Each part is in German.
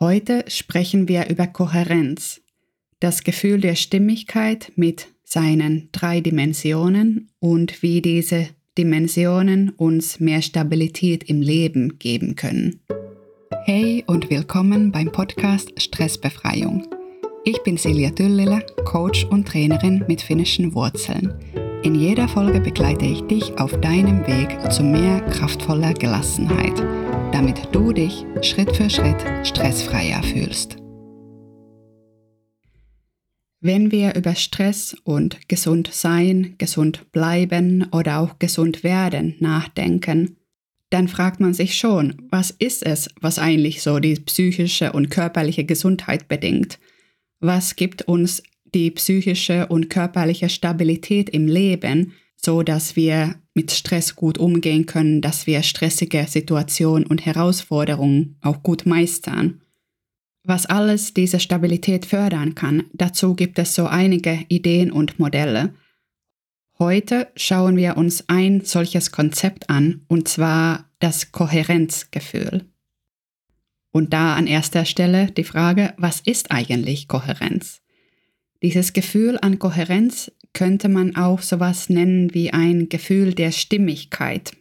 Heute sprechen wir über Kohärenz, das Gefühl der Stimmigkeit mit seinen drei Dimensionen und wie diese Dimensionen uns mehr Stabilität im Leben geben können. Hey und willkommen beim Podcast Stressbefreiung. Ich bin Silja Düllele, Coach und Trainerin mit finnischen Wurzeln. In jeder Folge begleite ich dich auf deinem Weg zu mehr kraftvoller Gelassenheit – damit du dich Schritt für Schritt stressfreier fühlst. Wenn wir über Stress und gesund sein, gesund bleiben oder auch gesund werden nachdenken, dann fragt man sich schon, was ist es, was eigentlich so die psychische und körperliche Gesundheit bedingt? Was gibt uns die psychische und körperliche Stabilität im Leben, so dass wir mit Stress gut umgehen können, dass wir stressige Situationen und Herausforderungen auch gut meistern. Was alles diese Stabilität fördern kann, dazu gibt es so einige Ideen und Modelle. Heute schauen wir uns ein solches Konzept an, und zwar das Kohärenzgefühl. Und da an erster Stelle die Frage, was ist eigentlich Kohärenz? Dieses Gefühl an Kohärenz könnte man auch sowas nennen wie ein Gefühl der Stimmigkeit.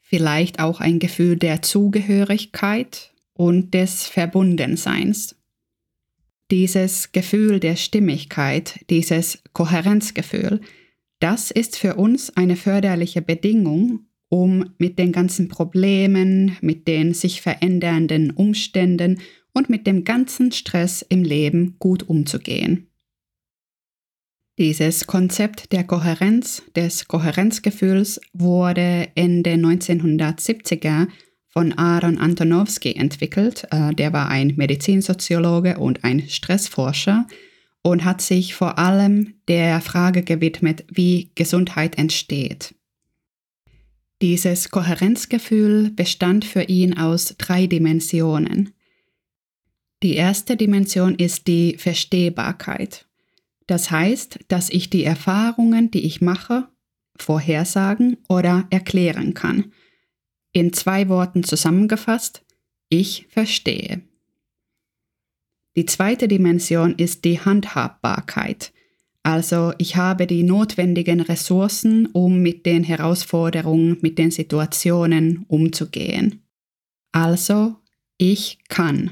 Vielleicht auch ein Gefühl der Zugehörigkeit und des Verbundenseins. Dieses Gefühl der Stimmigkeit, dieses Kohärenzgefühl, das ist für uns eine förderliche Bedingung, um mit den ganzen Problemen, mit den sich verändernden Umständen und mit dem ganzen Stress im Leben gut umzugehen. Dieses Konzept der Kohärenz, des Kohärenzgefühls wurde Ende 1970er von Aaron Antonowski entwickelt. Äh, der war ein Medizinsoziologe und ein Stressforscher und hat sich vor allem der Frage gewidmet, wie Gesundheit entsteht. Dieses Kohärenzgefühl bestand für ihn aus drei Dimensionen. Die erste Dimension ist die Verstehbarkeit. Das heißt, dass ich die Erfahrungen, die ich mache, vorhersagen oder erklären kann. In zwei Worten zusammengefasst, ich verstehe. Die zweite Dimension ist die Handhabbarkeit. Also ich habe die notwendigen Ressourcen, um mit den Herausforderungen, mit den Situationen umzugehen. Also ich kann.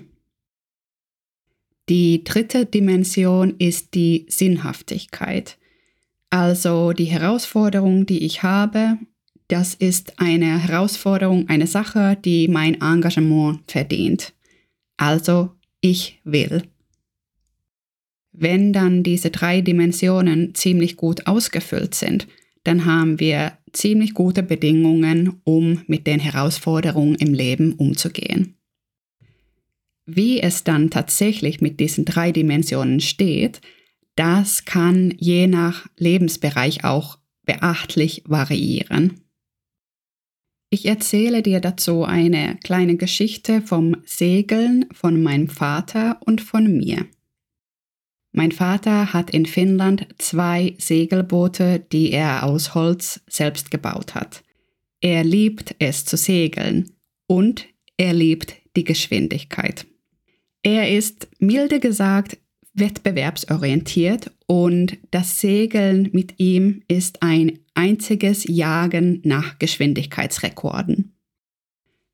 Die dritte Dimension ist die Sinnhaftigkeit. Also die Herausforderung, die ich habe, das ist eine Herausforderung, eine Sache, die mein Engagement verdient. Also ich will. Wenn dann diese drei Dimensionen ziemlich gut ausgefüllt sind, dann haben wir ziemlich gute Bedingungen, um mit den Herausforderungen im Leben umzugehen. Wie es dann tatsächlich mit diesen drei Dimensionen steht, das kann je nach Lebensbereich auch beachtlich variieren. Ich erzähle dir dazu eine kleine Geschichte vom Segeln von meinem Vater und von mir. Mein Vater hat in Finnland zwei Segelboote, die er aus Holz selbst gebaut hat. Er liebt es zu segeln und er liebt die Geschwindigkeit. Er ist milde gesagt wettbewerbsorientiert und das Segeln mit ihm ist ein einziges Jagen nach Geschwindigkeitsrekorden.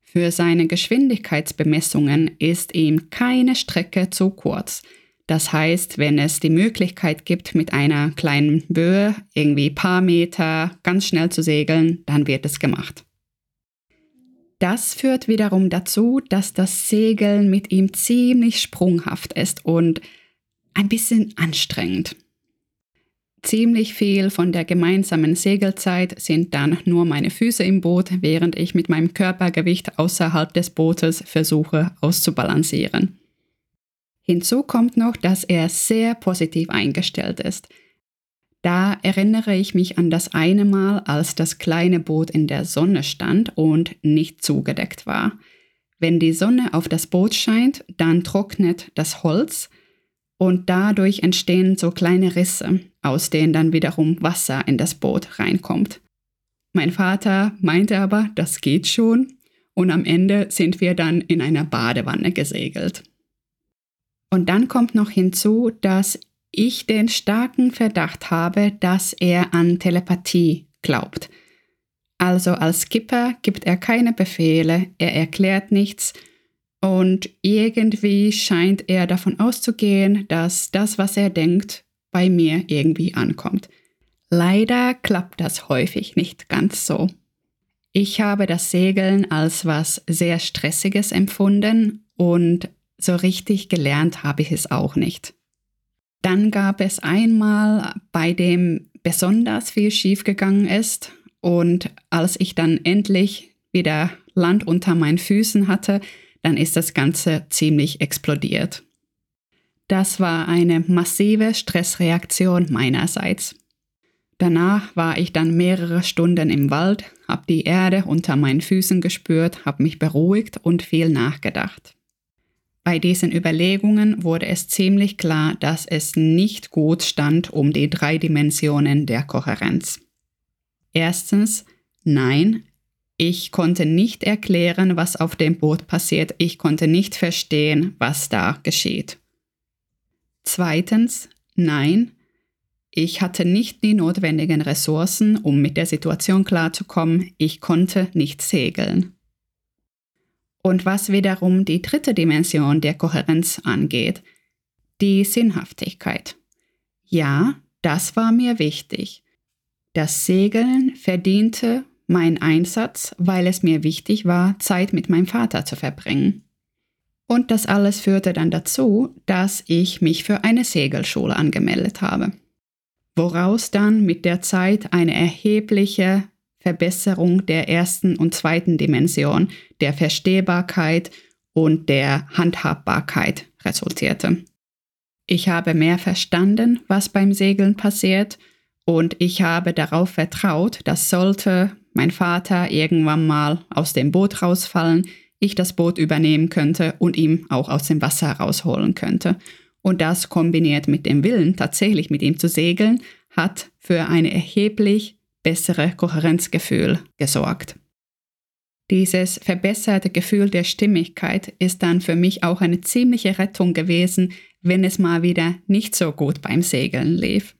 Für seine Geschwindigkeitsbemessungen ist ihm keine Strecke zu kurz. Das heißt, wenn es die Möglichkeit gibt, mit einer kleinen Böe irgendwie paar Meter ganz schnell zu segeln, dann wird es gemacht. Das führt wiederum dazu, dass das Segeln mit ihm ziemlich sprunghaft ist und ein bisschen anstrengend. Ziemlich viel von der gemeinsamen Segelzeit sind dann nur meine Füße im Boot, während ich mit meinem Körpergewicht außerhalb des Bootes versuche auszubalancieren. Hinzu kommt noch, dass er sehr positiv eingestellt ist – da erinnere ich mich an das eine Mal, als das kleine Boot in der Sonne stand und nicht zugedeckt war. Wenn die Sonne auf das Boot scheint, dann trocknet das Holz und dadurch entstehen so kleine Risse, aus denen dann wiederum Wasser in das Boot reinkommt. Mein Vater meinte aber, das geht schon und am Ende sind wir dann in einer Badewanne gesegelt. Und dann kommt noch hinzu, dass ich den starken Verdacht habe, dass er an Telepathie glaubt. Also als Skipper gibt er keine Befehle, er erklärt nichts und irgendwie scheint er davon auszugehen, dass das, was er denkt, bei mir irgendwie ankommt. Leider klappt das häufig nicht ganz so. Ich habe das Segeln als was sehr Stressiges empfunden und so richtig gelernt habe ich es auch nicht. Dann gab es einmal, bei dem besonders viel schiefgegangen ist und als ich dann endlich wieder Land unter meinen Füßen hatte, dann ist das Ganze ziemlich explodiert. Das war eine massive Stressreaktion meinerseits. Danach war ich dann mehrere Stunden im Wald, habe die Erde unter meinen Füßen gespürt, habe mich beruhigt und viel nachgedacht. Bei diesen Überlegungen wurde es ziemlich klar, dass es nicht gut stand um die drei Dimensionen der Kohärenz. Erstens, nein, ich konnte nicht erklären, was auf dem Boot passiert, ich konnte nicht verstehen, was da geschieht. Zweitens, nein, ich hatte nicht die notwendigen Ressourcen, um mit der Situation klarzukommen, ich konnte nicht segeln. Und was wiederum die dritte Dimension der Kohärenz angeht, die Sinnhaftigkeit. Ja, das war mir wichtig. Das Segeln verdiente meinen Einsatz, weil es mir wichtig war, Zeit mit meinem Vater zu verbringen. Und das alles führte dann dazu, dass ich mich für eine Segelschule angemeldet habe, woraus dann mit der Zeit eine erhebliche Verbesserung der ersten und zweiten Dimension, der Verstehbarkeit und der Handhabbarkeit resultierte. Ich habe mehr verstanden, was beim Segeln passiert, und ich habe darauf vertraut, dass sollte mein Vater irgendwann mal aus dem Boot rausfallen, ich das Boot übernehmen könnte und ihm auch aus dem Wasser rausholen könnte. Und das kombiniert mit dem Willen, tatsächlich mit ihm zu segeln, hat für eine erheblich bessere Kohärenzgefühl gesorgt. Dieses verbesserte Gefühl der Stimmigkeit ist dann für mich auch eine ziemliche Rettung gewesen, wenn es mal wieder nicht so gut beim Segeln lief.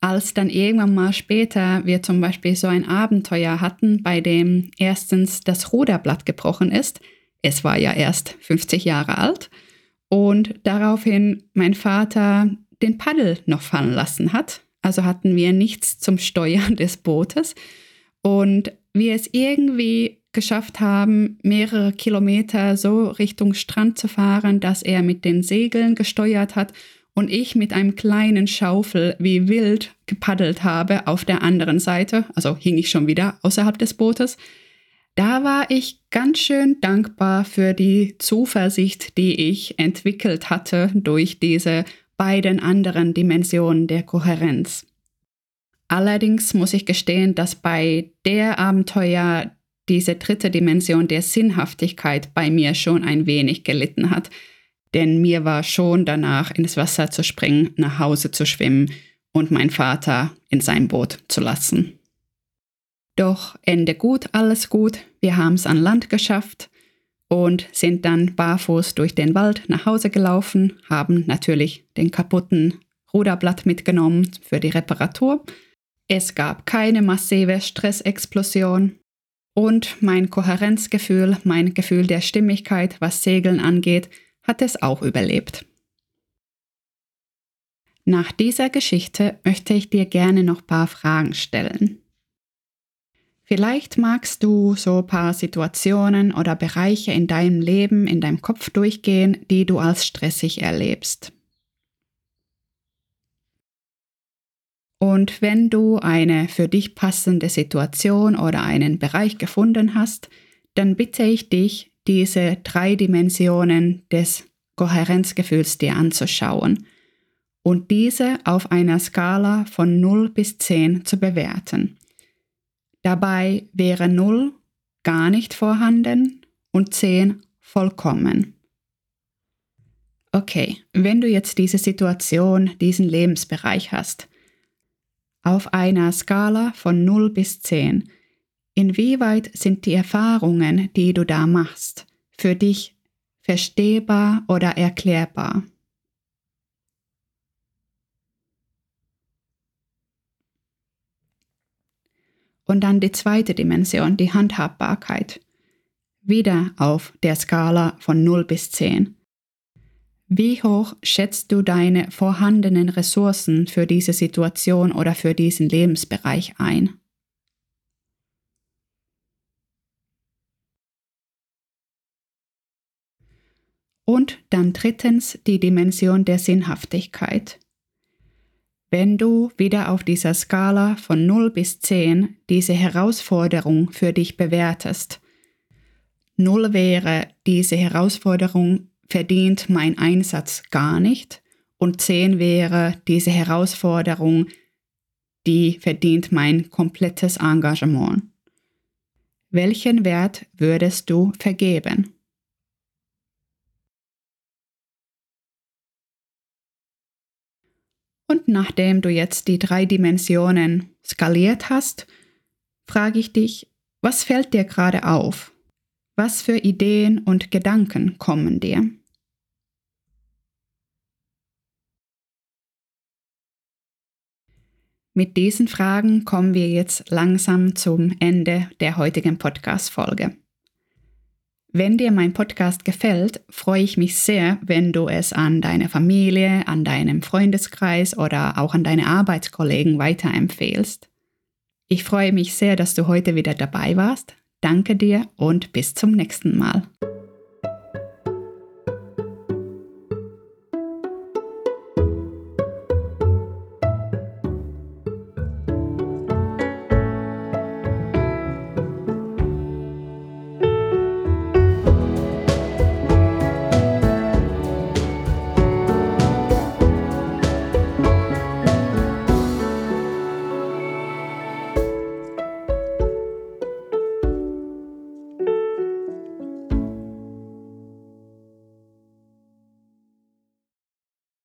Als dann irgendwann mal später wir zum Beispiel so ein Abenteuer hatten, bei dem erstens das Ruderblatt gebrochen ist, es war ja erst 50 Jahre alt, und daraufhin mein Vater den Paddel noch fallen lassen hat, also hatten wir nichts zum Steuern des Bootes. Und wir es irgendwie geschafft haben, mehrere Kilometer so Richtung Strand zu fahren, dass er mit den Segeln gesteuert hat und ich mit einem kleinen Schaufel wie wild gepaddelt habe auf der anderen Seite, also hing ich schon wieder außerhalb des Bootes. Da war ich ganz schön dankbar für die Zuversicht, die ich entwickelt hatte durch diese beiden anderen Dimensionen der Kohärenz. Allerdings muss ich gestehen, dass bei der Abenteuer diese dritte Dimension der Sinnhaftigkeit bei mir schon ein wenig gelitten hat, denn mir war schon danach ins Wasser zu springen, nach Hause zu schwimmen und meinen Vater in sein Boot zu lassen. Doch Ende gut, alles gut, wir haben es an Land geschafft und sind dann barfuß durch den Wald nach Hause gelaufen, haben natürlich den kaputten Ruderblatt mitgenommen für die Reparatur. Es gab keine massive Stressexplosion und mein Kohärenzgefühl, mein Gefühl der Stimmigkeit, was Segeln angeht, hat es auch überlebt. Nach dieser Geschichte möchte ich dir gerne noch ein paar Fragen stellen. Vielleicht magst du so ein paar Situationen oder Bereiche in deinem Leben, in deinem Kopf durchgehen, die du als stressig erlebst. Und wenn du eine für dich passende Situation oder einen Bereich gefunden hast, dann bitte ich dich, diese drei Dimensionen des Kohärenzgefühls dir anzuschauen und diese auf einer Skala von 0 bis 10 zu bewerten. Dabei wäre 0 gar nicht vorhanden und 10 vollkommen. Okay, wenn du jetzt diese Situation, diesen Lebensbereich hast, auf einer Skala von 0 bis 10, inwieweit sind die Erfahrungen, die du da machst, für dich verstehbar oder erklärbar? Und dann die zweite Dimension, die Handhabbarkeit. Wieder auf der Skala von 0 bis 10. Wie hoch schätzt du deine vorhandenen Ressourcen für diese Situation oder für diesen Lebensbereich ein? Und dann drittens die Dimension der Sinnhaftigkeit. Wenn du wieder auf dieser Skala von 0 bis 10 diese Herausforderung für dich bewertest, 0 wäre, diese Herausforderung verdient mein Einsatz gar nicht und 10 wäre, diese Herausforderung, die verdient mein komplettes Engagement. Welchen Wert würdest du vergeben? Und nachdem du jetzt die drei Dimensionen skaliert hast, frage ich dich, was fällt dir gerade auf? Was für Ideen und Gedanken kommen dir? Mit diesen Fragen kommen wir jetzt langsam zum Ende der heutigen Podcast-Folge. Wenn dir mein Podcast gefällt, freue ich mich sehr, wenn du es an deine Familie, an deinem Freundeskreis oder auch an deine Arbeitskollegen weiterempfehlst. Ich freue mich sehr, dass du heute wieder dabei warst. Danke dir und bis zum nächsten Mal.